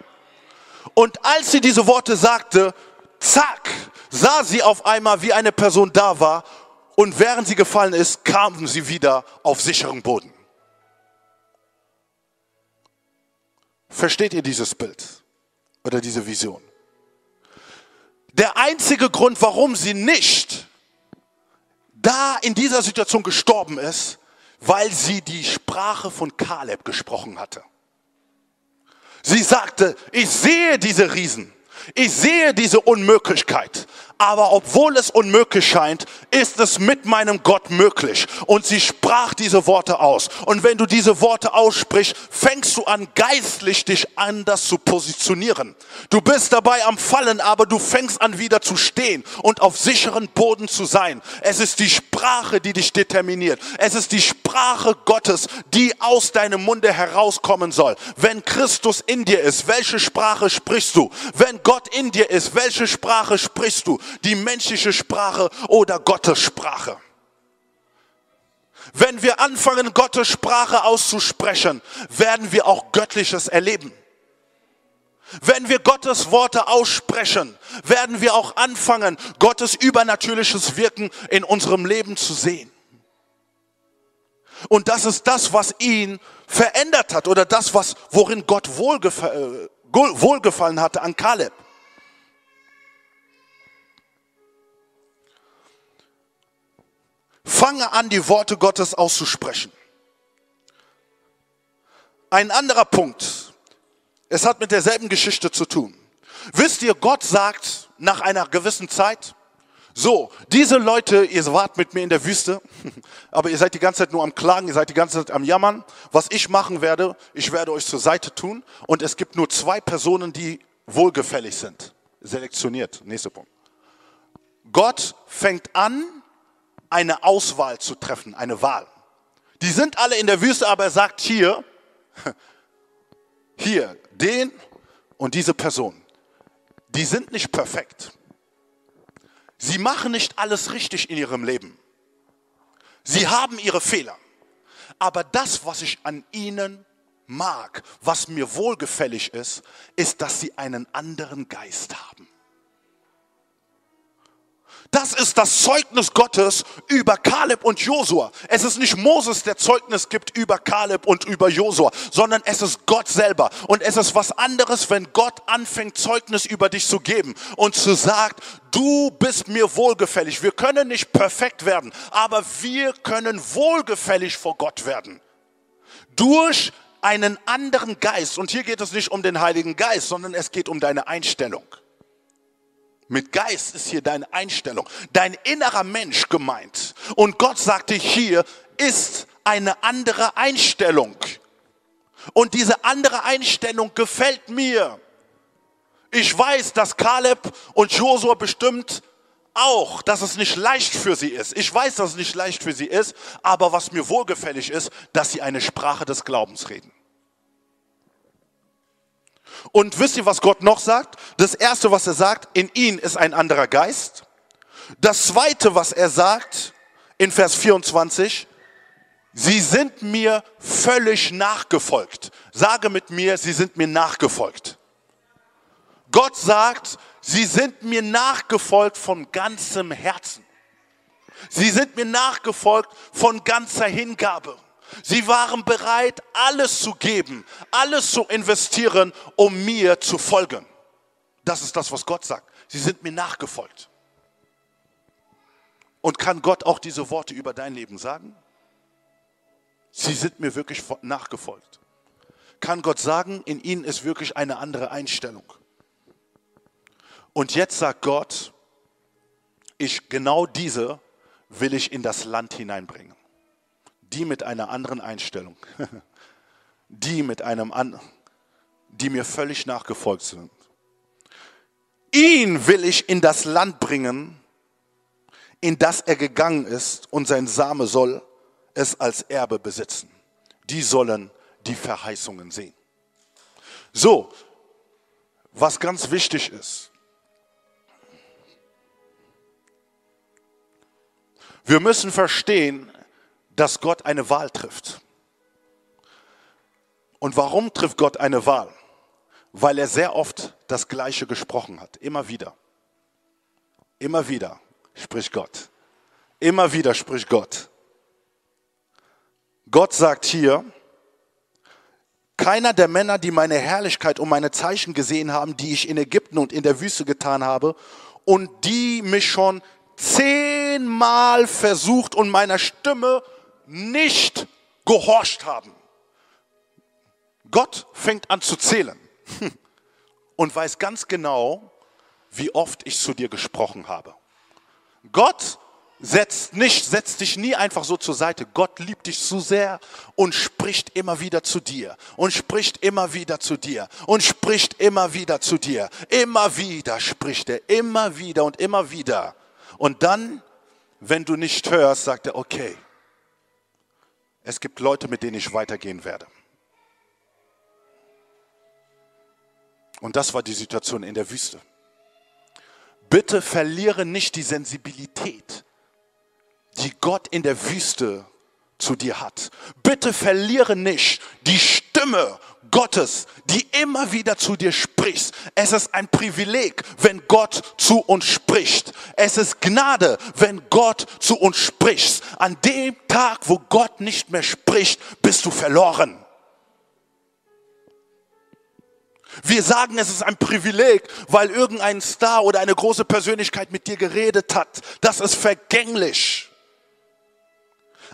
Und als sie diese Worte sagte, zack, sah sie auf einmal, wie eine Person da war. Und während sie gefallen ist, kamen sie wieder auf sicheren Boden. Versteht ihr dieses Bild oder diese Vision? Der einzige Grund, warum sie nicht da in dieser Situation gestorben ist, weil sie die Sprache von Kaleb gesprochen hatte. Sie sagte, ich sehe diese Riesen, ich sehe diese Unmöglichkeit, aber obwohl es unmöglich scheint, ist es mit meinem Gott möglich. Und sie sprach diese Worte aus. Und wenn du diese Worte aussprichst, fängst du an, geistlich dich anders zu positionieren. Du bist dabei am Fallen, aber du fängst an, wieder zu stehen und auf sicheren Boden zu sein. Es ist die Sprache, die dich determiniert. Es ist die Sprache Gottes, die aus deinem Munde herauskommen soll. Wenn Christus in dir ist, welche Sprache sprichst du? Wenn Gott in dir ist, welche Sprache sprichst du? Die menschliche Sprache oder Gottes Sprache. Wenn wir anfangen, Gottes Sprache auszusprechen, werden wir auch Göttliches erleben. Wenn wir Gottes Worte aussprechen, werden wir auch anfangen, Gottes übernatürliches Wirken in unserem Leben zu sehen. Und das ist das, was ihn verändert hat oder das, was, worin Gott wohlgefallen, äh, wohlgefallen hatte an Kaleb. Fange an, die Worte Gottes auszusprechen. Ein anderer Punkt. Es hat mit derselben Geschichte zu tun. Wisst ihr, Gott sagt nach einer gewissen Zeit, so, diese Leute, ihr wart mit mir in der Wüste, <laughs> aber ihr seid die ganze Zeit nur am Klagen, ihr seid die ganze Zeit am Jammern. Was ich machen werde, ich werde euch zur Seite tun und es gibt nur zwei Personen, die wohlgefällig sind. Selektioniert. Nächster Punkt. Gott fängt an, eine Auswahl zu treffen, eine Wahl. Die sind alle in der Wüste, aber er sagt hier, <laughs> hier, den und diese Person, die sind nicht perfekt. Sie machen nicht alles richtig in ihrem Leben. Sie haben ihre Fehler. Aber das, was ich an ihnen mag, was mir wohlgefällig ist, ist, dass sie einen anderen Geist haben. Das ist das Zeugnis Gottes über Kaleb und Josua. Es ist nicht Moses, der Zeugnis gibt über Kaleb und über Josua, sondern es ist Gott selber. Und es ist was anderes, wenn Gott anfängt, Zeugnis über dich zu geben und zu sagt, du bist mir wohlgefällig. Wir können nicht perfekt werden, aber wir können wohlgefällig vor Gott werden. Durch einen anderen Geist. Und hier geht es nicht um den Heiligen Geist, sondern es geht um deine Einstellung. Mit Geist ist hier deine Einstellung, dein innerer Mensch gemeint. Und Gott sagte, hier ist eine andere Einstellung. Und diese andere Einstellung gefällt mir. Ich weiß, dass Kaleb und Josua bestimmt auch, dass es nicht leicht für sie ist. Ich weiß, dass es nicht leicht für sie ist, aber was mir wohlgefällig ist, dass sie eine Sprache des Glaubens reden. Und wisst ihr, was Gott noch sagt? Das erste, was er sagt, in ihn ist ein anderer Geist. Das zweite, was er sagt, in Vers 24, sie sind mir völlig nachgefolgt. Sage mit mir, sie sind mir nachgefolgt. Gott sagt, sie sind mir nachgefolgt von ganzem Herzen. Sie sind mir nachgefolgt von ganzer Hingabe. Sie waren bereit, alles zu geben, alles zu investieren, um mir zu folgen. Das ist das, was Gott sagt. Sie sind mir nachgefolgt. Und kann Gott auch diese Worte über dein Leben sagen? Sie sind mir wirklich nachgefolgt. Kann Gott sagen, in ihnen ist wirklich eine andere Einstellung. Und jetzt sagt Gott, ich genau diese will ich in das Land hineinbringen die mit einer anderen Einstellung, <laughs> die mit einem an, die mir völlig nachgefolgt sind. Ihn will ich in das Land bringen, in das er gegangen ist, und sein Same soll es als Erbe besitzen. Die sollen die Verheißungen sehen. So, was ganz wichtig ist. Wir müssen verstehen, dass Gott eine Wahl trifft. Und warum trifft Gott eine Wahl? Weil er sehr oft das Gleiche gesprochen hat, immer wieder. Immer wieder spricht Gott. Immer wieder spricht Gott. Gott sagt hier, keiner der Männer, die meine Herrlichkeit und meine Zeichen gesehen haben, die ich in Ägypten und in der Wüste getan habe, und die mich schon zehnmal versucht und meiner Stimme nicht gehorcht haben. Gott fängt an zu zählen <laughs> und weiß ganz genau, wie oft ich zu dir gesprochen habe. Gott setzt nicht, setzt dich nie einfach so zur Seite. Gott liebt dich zu sehr und spricht immer wieder zu dir und spricht immer wieder zu dir und spricht immer wieder zu dir. Immer wieder spricht er, immer wieder und immer wieder. Und dann, wenn du nicht hörst, sagt er, okay, es gibt Leute, mit denen ich weitergehen werde. Und das war die Situation in der Wüste. Bitte verliere nicht die Sensibilität, die Gott in der Wüste zu dir hat. Bitte verliere nicht die Stimme Gottes, die immer wieder zu dir spricht. Es ist ein Privileg, wenn Gott zu uns spricht. Es ist Gnade, wenn Gott zu uns spricht. An dem Tag, wo Gott nicht mehr spricht, bist du verloren. Wir sagen, es ist ein Privileg, weil irgendein Star oder eine große Persönlichkeit mit dir geredet hat. Das ist vergänglich.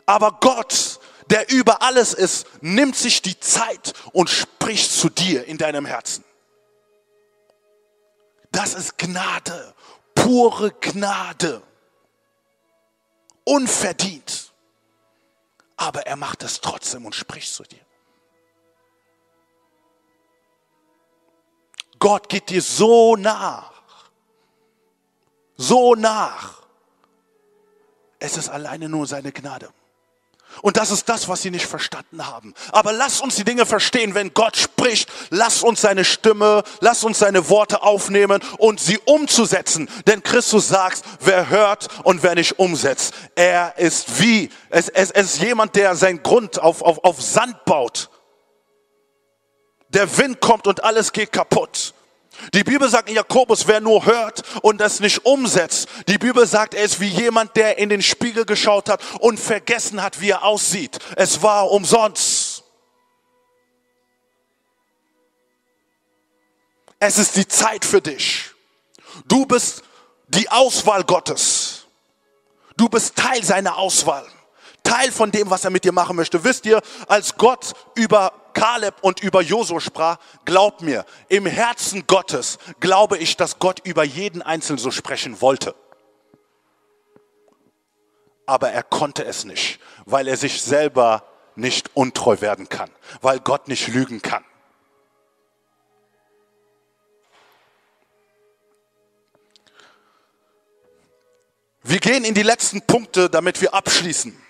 Aber Gott, der über alles ist, nimmt sich die Zeit und spricht zu dir in deinem Herzen. Das ist Gnade, pure Gnade. Unverdient. Aber er macht es trotzdem und spricht zu dir. Gott geht dir so nach. So nach. Es ist alleine nur seine Gnade. Und das ist das, was sie nicht verstanden haben. Aber lass uns die Dinge verstehen, wenn Gott spricht, lass uns seine Stimme, lass uns seine Worte aufnehmen und sie umzusetzen. Denn Christus sagt, wer hört und wer nicht umsetzt, er ist wie, es, es, es ist jemand, der sein Grund auf, auf, auf Sand baut. Der Wind kommt und alles geht kaputt. Die Bibel sagt in Jakobus, wer nur hört und das nicht umsetzt. Die Bibel sagt, er ist wie jemand, der in den Spiegel geschaut hat und vergessen hat, wie er aussieht. Es war umsonst. Es ist die Zeit für dich. Du bist die Auswahl Gottes. Du bist Teil seiner Auswahl. Teil von dem, was er mit dir machen möchte. Wisst ihr, als Gott über Kaleb und über Josu sprach, glaub mir, im Herzen Gottes glaube ich, dass Gott über jeden Einzelnen so sprechen wollte. Aber er konnte es nicht, weil er sich selber nicht untreu werden kann, weil Gott nicht lügen kann. Wir gehen in die letzten Punkte, damit wir abschließen.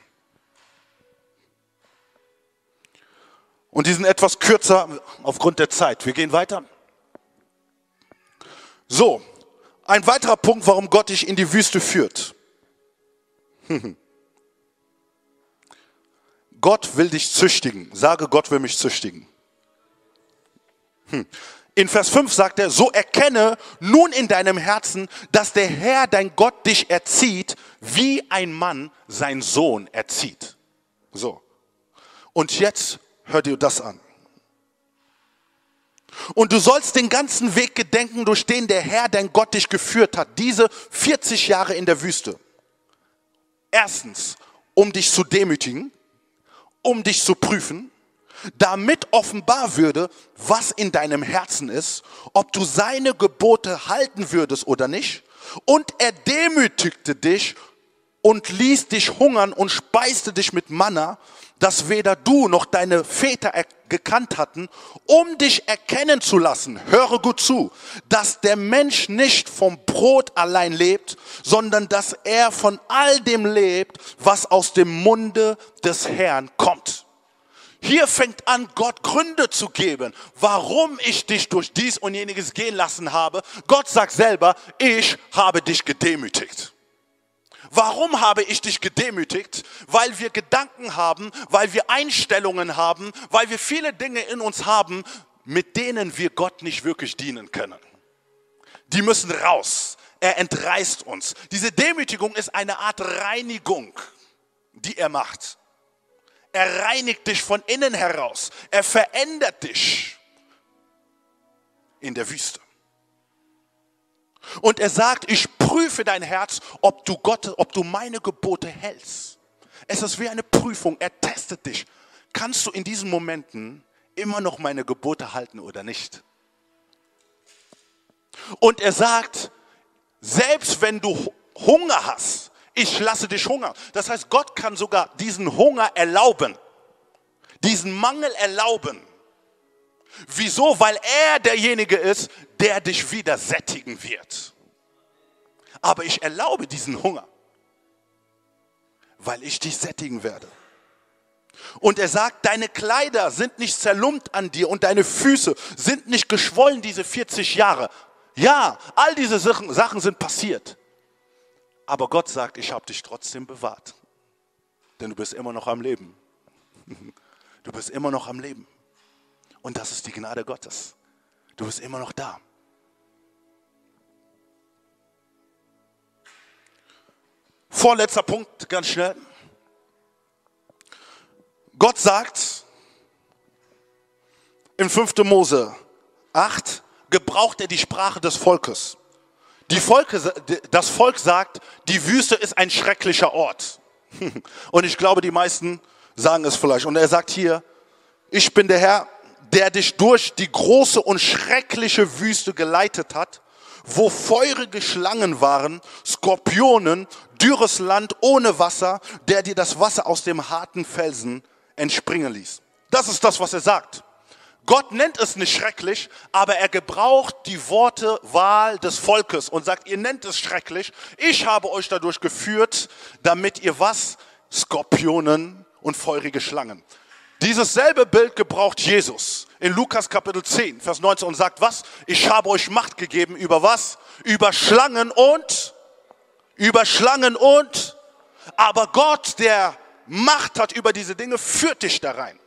Und die sind etwas kürzer aufgrund der Zeit. Wir gehen weiter. So, ein weiterer Punkt, warum Gott dich in die Wüste führt. <laughs> Gott will dich züchtigen. Sage, Gott will mich züchtigen. Hm. In Vers 5 sagt er, so erkenne nun in deinem Herzen, dass der Herr, dein Gott, dich erzieht, wie ein Mann sein Sohn erzieht. So. Und jetzt Hör dir das an. Und du sollst den ganzen Weg gedenken, durch den der Herr, dein Gott, dich geführt hat. Diese 40 Jahre in der Wüste. Erstens, um dich zu demütigen, um dich zu prüfen, damit offenbar würde, was in deinem Herzen ist, ob du seine Gebote halten würdest oder nicht. Und er demütigte dich und ließ dich hungern und speiste dich mit Manna, das weder du noch deine Väter gekannt hatten, um dich erkennen zu lassen, höre gut zu, dass der Mensch nicht vom Brot allein lebt, sondern dass er von all dem lebt, was aus dem Munde des Herrn kommt. Hier fängt an, Gott Gründe zu geben, warum ich dich durch dies und jeniges gehen lassen habe. Gott sagt selber, ich habe dich gedemütigt. Warum habe ich dich gedemütigt? Weil wir Gedanken haben, weil wir Einstellungen haben, weil wir viele Dinge in uns haben, mit denen wir Gott nicht wirklich dienen können. Die müssen raus. Er entreißt uns. Diese Demütigung ist eine Art Reinigung, die er macht. Er reinigt dich von innen heraus. Er verändert dich in der Wüste. Und er sagt, ich prüfe dein Herz, ob du Gott, ob du meine Gebote hältst. Es ist wie eine Prüfung. Er testet dich. Kannst du in diesen Momenten immer noch meine Gebote halten oder nicht? Und er sagt, selbst wenn du Hunger hast, ich lasse dich Hunger. Das heißt, Gott kann sogar diesen Hunger erlauben, diesen Mangel erlauben. Wieso? Weil er derjenige ist, der dich wieder sättigen wird. Aber ich erlaube diesen Hunger, weil ich dich sättigen werde. Und er sagt, deine Kleider sind nicht zerlumpt an dir und deine Füße sind nicht geschwollen diese 40 Jahre. Ja, all diese Sachen sind passiert. Aber Gott sagt, ich habe dich trotzdem bewahrt. Denn du bist immer noch am Leben. <laughs> Du bist immer noch am Leben. Und das ist die Gnade Gottes. Du bist immer noch da. Vorletzter Punkt, ganz schnell. Gott sagt in 5. Mose 8, gebraucht er die Sprache des Volkes. Die Volke, das Volk sagt, die Wüste ist ein schrecklicher Ort. <laughs> Und ich glaube, die meisten sagen es vielleicht. Und er sagt hier, ich bin der Herr, der dich durch die große und schreckliche Wüste geleitet hat, wo feurige Schlangen waren, Skorpionen, dürres Land ohne Wasser, der dir das Wasser aus dem harten Felsen entspringen ließ. Das ist das, was er sagt. Gott nennt es nicht schrecklich, aber er gebraucht die Worte Wahl des Volkes und sagt, ihr nennt es schrecklich. Ich habe euch dadurch geführt, damit ihr was? Skorpionen und feurige Schlangen. Dieses selbe Bild gebraucht Jesus in Lukas Kapitel 10, Vers 19 und sagt was? Ich habe euch Macht gegeben über was? Über Schlangen und, über Schlangen und, aber Gott, der Macht hat über diese Dinge, führt dich da rein.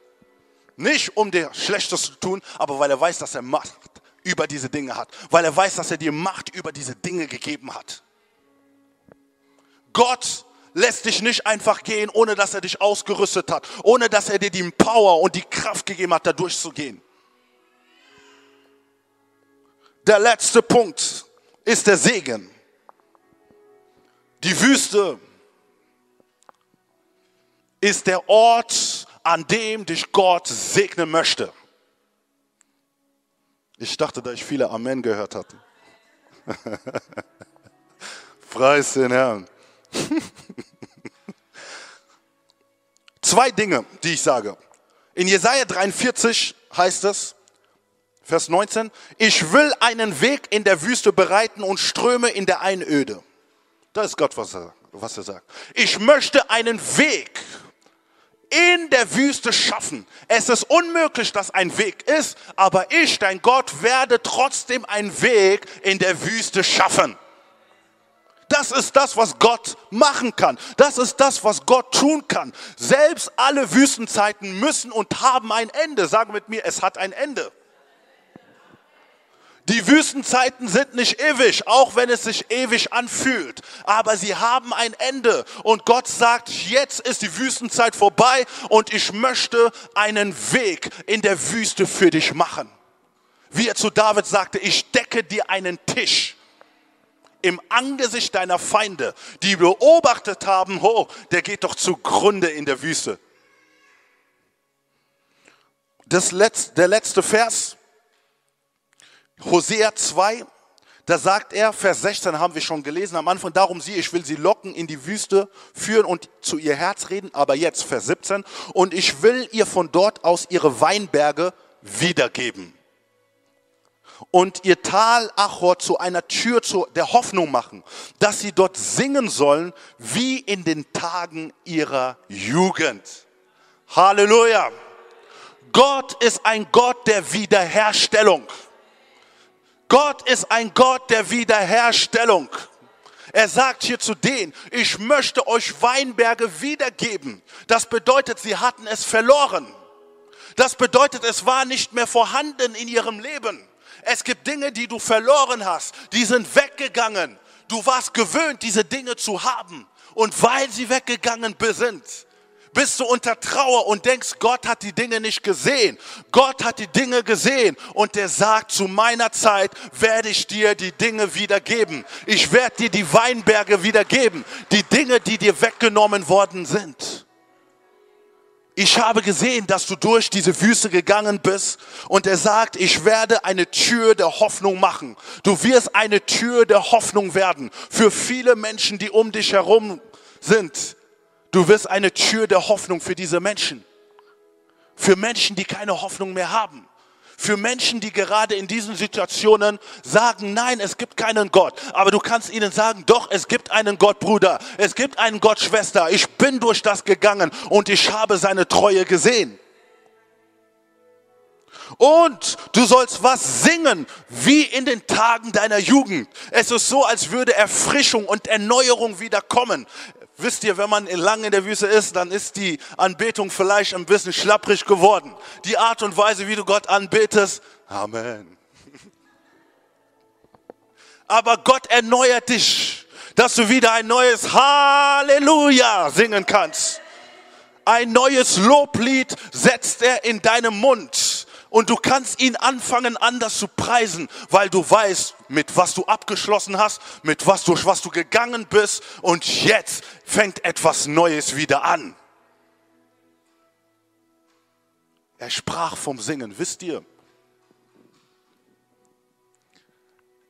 Nicht um dir Schlechtes zu tun, aber weil er weiß, dass er Macht über diese Dinge hat. Weil er weiß, dass er dir Macht über diese Dinge gegeben hat. Gott lässt dich nicht einfach gehen, ohne dass er dich ausgerüstet hat, ohne dass er dir die Power und die Kraft gegeben hat, da durchzugehen. Der letzte Punkt ist der Segen. Die Wüste ist der Ort, an dem dich Gott segnen möchte. Ich dachte, da ich viele Amen gehört hatte. <laughs> Preis den Herrn. <laughs> Zwei Dinge, die ich sage. In Jesaja 43 heißt es, Vers 19, ich will einen Weg in der Wüste bereiten und Ströme in der Einöde. Das ist Gott, was er, was er sagt. Ich möchte einen Weg in der Wüste schaffen. Es ist unmöglich, dass ein Weg ist, aber ich, dein Gott, werde trotzdem einen Weg in der Wüste schaffen. Das ist das, was Gott machen kann. Das ist das, was Gott tun kann. Selbst alle Wüstenzeiten müssen und haben ein Ende. Sage mit mir, es hat ein Ende. Die Wüstenzeiten sind nicht ewig, auch wenn es sich ewig anfühlt. Aber sie haben ein Ende. Und Gott sagt, jetzt ist die Wüstenzeit vorbei und ich möchte einen Weg in der Wüste für dich machen. Wie er zu David sagte, ich decke dir einen Tisch im Angesicht deiner Feinde, die beobachtet haben, oh, der geht doch zugrunde in der Wüste. Das letzte, der letzte Vers, Hosea 2, da sagt er, Vers 16 haben wir schon gelesen am Anfang, darum sie, ich will sie locken in die Wüste führen und zu ihr Herz reden, aber jetzt Vers 17, und ich will ihr von dort aus ihre Weinberge wiedergeben und ihr Tal Achor zu einer Tür der Hoffnung machen, dass sie dort singen sollen wie in den Tagen ihrer Jugend. Halleluja. Gott ist ein Gott der Wiederherstellung. Gott ist ein Gott der Wiederherstellung. Er sagt hier zu denen, ich möchte euch Weinberge wiedergeben. Das bedeutet, sie hatten es verloren. Das bedeutet, es war nicht mehr vorhanden in ihrem Leben. Es gibt Dinge, die du verloren hast, die sind weggegangen. Du warst gewöhnt, diese Dinge zu haben. Und weil sie weggegangen sind, bist du unter Trauer und denkst, Gott hat die Dinge nicht gesehen. Gott hat die Dinge gesehen und der sagt, zu meiner Zeit werde ich dir die Dinge wiedergeben. Ich werde dir die Weinberge wiedergeben, die Dinge, die dir weggenommen worden sind. Ich habe gesehen, dass du durch diese Wüste gegangen bist und er sagt, ich werde eine Tür der Hoffnung machen. Du wirst eine Tür der Hoffnung werden für viele Menschen, die um dich herum sind. Du wirst eine Tür der Hoffnung für diese Menschen. Für Menschen, die keine Hoffnung mehr haben. Für Menschen, die gerade in diesen Situationen sagen, nein, es gibt keinen Gott. Aber du kannst ihnen sagen, doch, es gibt einen Gott, Bruder. Es gibt einen Gott, Schwester. Ich bin durch das gegangen und ich habe seine Treue gesehen. Und du sollst was singen, wie in den Tagen deiner Jugend. Es ist so, als würde Erfrischung und Erneuerung wieder kommen. Wisst ihr, wenn man lange in der Wüste ist, dann ist die Anbetung vielleicht ein bisschen schlapprig geworden. Die Art und Weise, wie du Gott anbetest, Amen. <laughs> Aber Gott erneuert dich, dass du wieder ein neues Halleluja singen kannst. Ein neues Loblied setzt er in deinem Mund und du kannst ihn anfangen anders zu preisen, weil du weißt, mit was du abgeschlossen hast, mit was durch was du gegangen bist und jetzt fängt etwas Neues wieder an. Er sprach vom Singen, wisst ihr?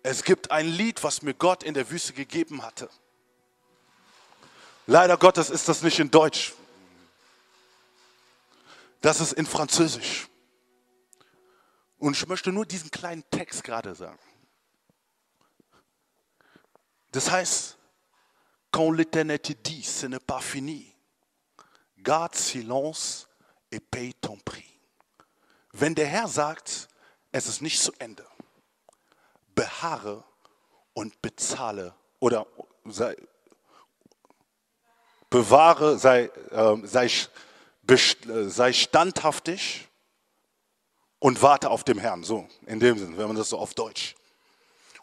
Es gibt ein Lied, was mir Gott in der Wüste gegeben hatte. Leider Gottes ist das nicht in Deutsch. Das ist in Französisch. Und ich möchte nur diesen kleinen Text gerade sagen. Das heißt, quand l'éternité dit, ce n'est pas fini, garde silence et paye ton prix. Wenn der Herr sagt, es ist nicht zu Ende, beharre und bezahle oder sei, bewahre, sei, äh, sei, sei standhaftig und warte auf dem Herrn. So, in dem Sinne, wenn man das so auf Deutsch.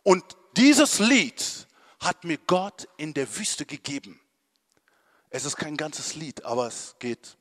Und dieses Lied hat mir Gott in der Wüste gegeben. Es ist kein ganzes Lied, aber es geht.